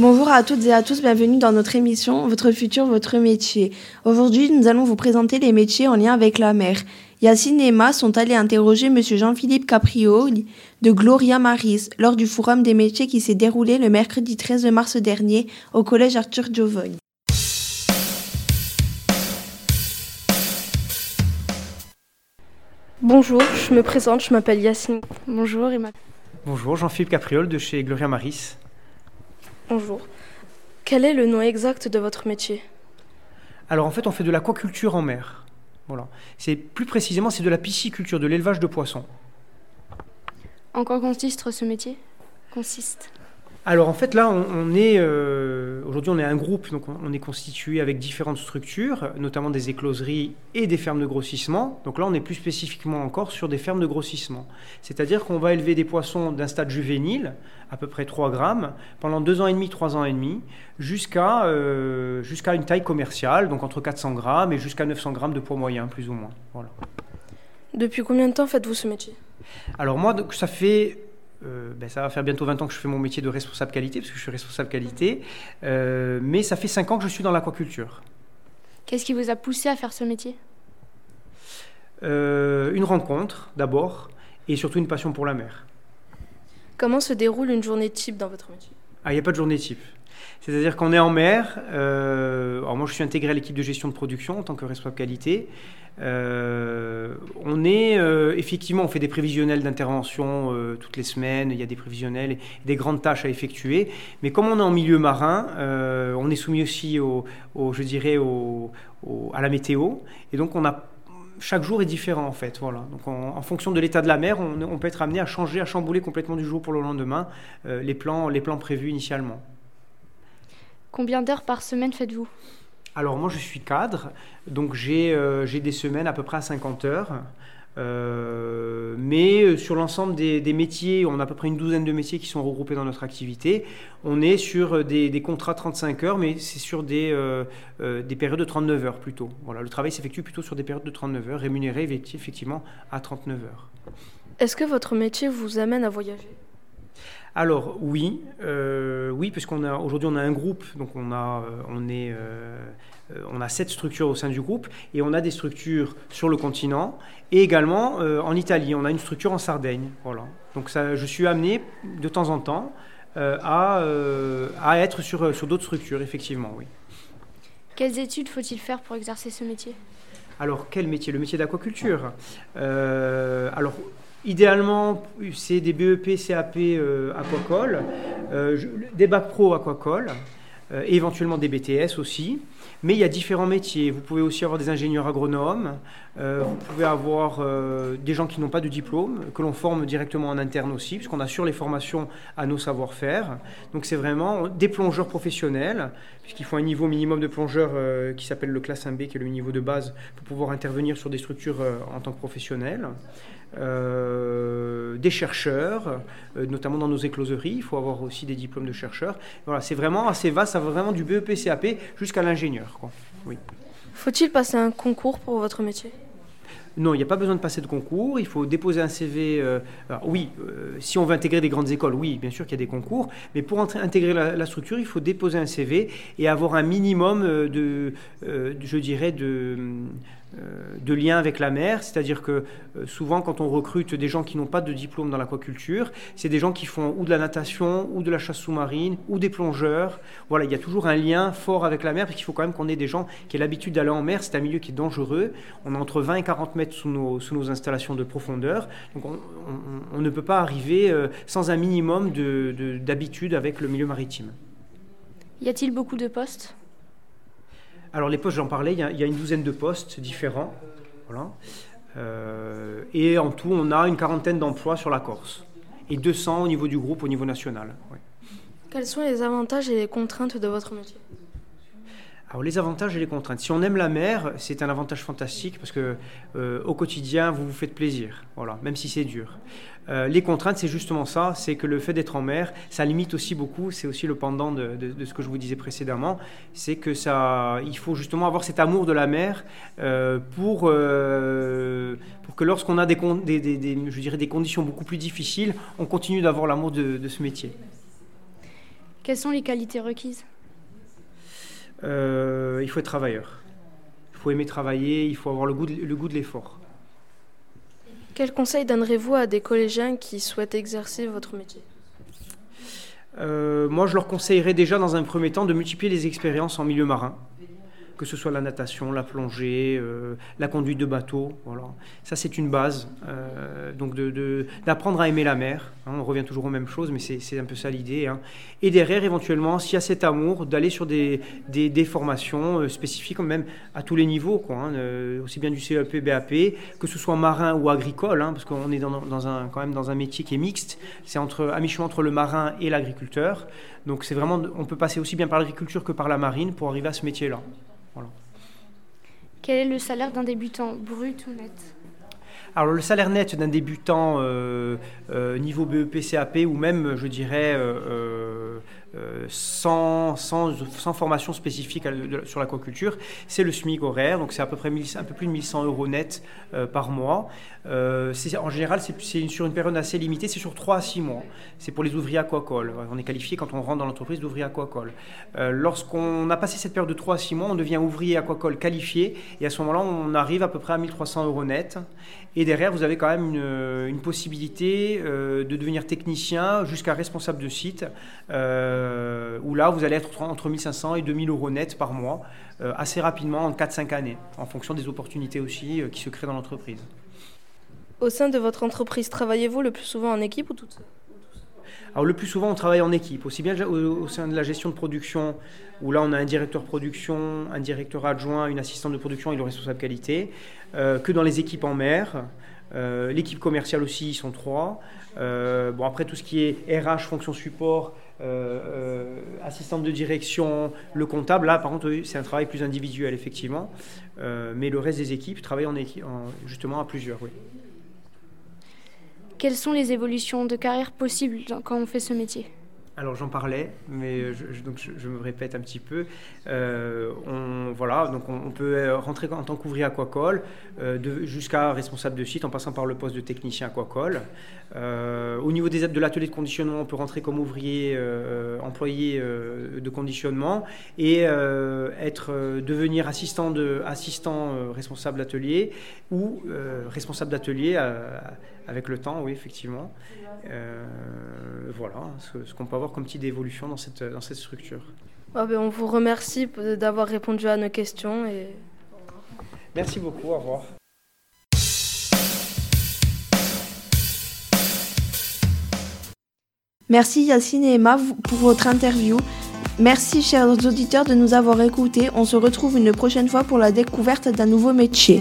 Bonjour à toutes et à tous, bienvenue dans notre émission Votre futur, votre métier. Aujourd'hui, nous allons vous présenter les métiers en lien avec la mer. Yacine et Emma sont allés interroger M. Jean-Philippe Caprio de Gloria Maris lors du Forum des métiers qui s'est déroulé le mercredi 13 mars dernier au collège Arthur Giovogne. Bonjour, je me présente, je m'appelle Yacine. Bonjour Emma. Bonjour, Jean-Philippe Capriole de chez Gloria Maris. Bonjour. Quel est le nom exact de votre métier? Alors en fait, on fait de l'aquaculture en mer. Voilà. C'est plus précisément, c'est de la pisciculture, de l'élevage de poissons. En quoi consiste ce métier? Consiste alors en fait là, on, est euh, aujourd'hui on est un groupe, donc on, est constitué avec différentes structures, notamment des écloseries et des fermes de grossissement. Donc là, on est plus spécifiquement encore sur des fermes de grossissement. C'est-à-dire qu'on va élever des poissons d'un stade juvénile, à peu près 3 grammes, pendant 2 ans et demi, 3 ans et demi, jusqu'à euh, jusqu'à une taille commerciale, donc entre 400 grammes et jusqu'à 900 grammes de poids moyen, plus ou moins. Voilà. Depuis combien de temps faites-vous ce métier? Alors moi, donc, ça fait euh, ben, ça va faire bientôt 20 ans que je fais mon métier de responsable qualité, parce que je suis responsable qualité, euh, mais ça fait 5 ans que je suis dans l'aquaculture. Qu'est-ce qui vous a poussé à faire ce métier? Euh, Une rencontre d'abord, et surtout une passion pour la mer. Comment se déroule une journée type dans votre métier? Ah, il n'y a pas de journée type. C'est-à-dire qu'on est en mer. alors moi, je suis intégré à l'équipe de gestion de production en tant que responsable qualité. Euh, on est euh, effectivement, on fait des prévisionnels d'intervention euh, toutes les semaines. Il y a des prévisionnels et des grandes tâches à effectuer. Mais comme on est en milieu marin, on est soumis aussi au, je dirais, à la météo. Et donc, chaque jour est différent en fait. Voilà. Donc en, fonction de l'état de la mer, on, on, peut être amené à changer, à chambouler complètement du jour pour le lendemain les, plans, les plans prévus initialement. Combien d'heures par semaine faites-vous? Alors moi je suis cadre, donc j'ai euh, des semaines à peu près à 50 heures. Euh, mais euh, sur l'ensemble des, métiers, on a à peu près une douzaine de métiers qui sont regroupés dans notre activité. On est sur des, des contrats 35 heures, mais c'est sur des, des périodes de 39 heures plutôt. Voilà, le travail s'effectue plutôt sur des périodes de 39 heures, rémunérées effectivement à 39 heures. Est-ce que votre métier vous amène à voyager? Alors oui, euh, oui, puisqu'on a aujourd'hui on a un groupe, donc on a euh, on est euh, on a sept structures au sein du groupe et on a des structures sur le continent et également en Italie. On a une structure en Sardaigne, voilà. Donc ça, je suis amené de temps en temps à, à être sur sur d'autres structures, effectivement, oui. Quelles études faut-il faire pour exercer ce métier? Alors quel métier? Le métier d'aquaculture? alors Idéalement, c'est des BEP, CAP euh, aquacole, euh, des bacs pro aquacole, euh, éventuellement des BTS aussi. Mais il y a différents métiers. Vous pouvez aussi avoir des ingénieurs agronomes, vous pouvez avoir des gens qui n'ont pas de diplôme, que l'on forme directement en interne aussi, puisqu'on assure les formations à nos savoir-faire. Donc c'est vraiment des plongeurs professionnels, puisqu'il faut un niveau minimum de plongeur qui s'appelle le classe 1B, qui est le niveau de base, pour pouvoir intervenir sur des structures en tant que professionnel. Euh, des chercheurs, euh, notamment dans nos écloseries. Il faut avoir aussi des diplômes de chercheurs. Voilà, c'est vraiment assez vaste, ça va vraiment du BEP, CAP jusqu'à l'ingénieur. Oui. Faut-il passer un concours pour votre métier? Non, il n'y a pas besoin de passer de concours. Il faut déposer un CV. Euh, oui, si on veut intégrer des grandes écoles, oui, bien sûr qu'il y a des concours. Mais pour intégrer la, structure, il faut déposer un CV et avoir un minimum de, je dirais, de, euh, lien avec la mer, c'est-à-dire que euh, souvent quand on recrute des gens qui n'ont pas de diplôme dans l'aquaculture, c'est des gens qui font ou de la natation, ou de la chasse sous-marine, ou des plongeurs. Voilà, il y a toujours un lien fort avec la mer, parce qu'il faut quand même qu'on ait des gens qui aient l'habitude d'aller en mer, c'est un milieu qui est dangereux. On entre 20 et 40 mètres sous nos, sous nos installations de profondeur, donc on, ne peut pas arriver euh, sans un minimum d'habitude avec le milieu maritime. Y a-t-il beaucoup de postes? Alors les postes, j'en parlais, il y, a, une douzaine de postes différents. Euh, et en tout, on a une quarantaine d'emplois sur la Corse. Et 200 au niveau du groupe, au niveau national. Quels sont les avantages et les contraintes de votre métier? Alors les avantages et les contraintes. Si on aime la mer, c'est un avantage fantastique parce que euh, au quotidien, vous vous faites plaisir, voilà, même si c'est dur. Euh, les contraintes, c'est justement ça, c'est que le fait d'être en mer, ça limite aussi beaucoup. C'est aussi le pendant de, ce que je vous disais précédemment, c'est que ça, il faut justement avoir cet amour de la mer euh, pour pour que lorsqu'on a des, je dirais des conditions beaucoup plus difficiles, on continue d'avoir l'amour de ce métier. Quelles sont les qualités requises? Euh, Il faut être travailleur. Il faut aimer travailler, il faut avoir le goût de, le goût de l'effort. Quel conseil donnerez-vous à des collégiens qui souhaitent exercer votre métier? Euh, Moi, je leur conseillerais déjà dans un premier temps de multiplier les expériences en milieu marin que ce soit la natation, la plongée, euh, la conduite de bateau. Voilà. Ça, c'est une base. Euh, donc, d'apprendre à aimer la mer. Hein. on revient toujours aux mêmes choses, mais c'est un peu ça l'idée. Hein. Et derrière, éventuellement, s'il y a cet amour, d'aller sur des, formations euh, spécifiques, même à tous les niveaux, quoi, hein, aussi bien du CEP, BAP, que ce soit marin ou agricole, parce qu'on est quand même dans un métier qui est mixte. C'est à mi-chemin entre le marin et l'agriculteur. Donc, c'est vraiment, on peut passer aussi bien par l'agriculture que par la marine pour arriver à ce métier-là. Quel est le salaire d'un débutant, brut ou net? Alors le salaire net d'un débutant euh, euh, niveau BEP, CAP ou même, je dirais, euh, sans, sans, formation spécifique sur l'aquaculture, c'est le SMIC horaire, donc c'est à peu près un peu plus de 1100 euros net par mois. en général, c'est sur une période assez limitée, c'est sur 3 à 6 mois. C'est pour les ouvriers aquacoles. On est qualifié quand on rentre dans l'entreprise d'ouvrier aquacole. Lorsqu'on a passé cette période de 3 à 6 mois, on devient ouvrier aquacole qualifié et à ce moment-là, on arrive à peu près à 1300 euros net. Et derrière, vous avez quand même une, possibilité euh, de devenir technicien jusqu'à responsable de site, euh, où là, vous allez être entre 1500 et 2000 euros net par mois, euh, assez rapidement, en 4-5 années, en fonction des opportunités aussi qui se créent dans l'entreprise. Au sein de votre entreprise, travaillez-vous le plus souvent en équipe ou tout seul alors le plus souvent, on travaille en équipe, aussi bien au, sein de la gestion de production, où là on a un directeur production, un directeur adjoint, une assistante de production et le responsable qualité, euh, que dans les équipes en mer. Euh, l'équipe commerciale aussi, ils sont trois. Euh, bon, après, tout ce qui est RH, fonction support, assistante de direction, le comptable, là, par contre, c'est un travail plus individuel, effectivement. mais le reste des équipes travaillent en, en, justement à plusieurs. Quelles sont les évolutions de carrière possibles quand on fait ce métier? Alors j'en parlais, mais je, donc je, me répète un petit peu. Euh, on, voilà, donc on, peut rentrer en tant qu'ouvrier aquacole euh, jusqu'à responsable de site en passant par le poste de technicien aquacole. Euh, au niveau des, de l'atelier de conditionnement, on peut rentrer comme ouvrier euh, employé de conditionnement et devenir assistant de assistant responsable d'atelier ou responsable d'atelier avec le temps, oui effectivement. Voilà ce qu'on peut avoir comme petite évolution dans cette, dans cette structure. Ah ben, on vous remercie d'avoir répondu à nos questions. Et... Merci beaucoup, au revoir. Merci Yacine et Emma pour votre interview. Merci chers auditeurs de nous avoir écoutés. On se retrouve une prochaine fois pour la découverte d'un nouveau métier.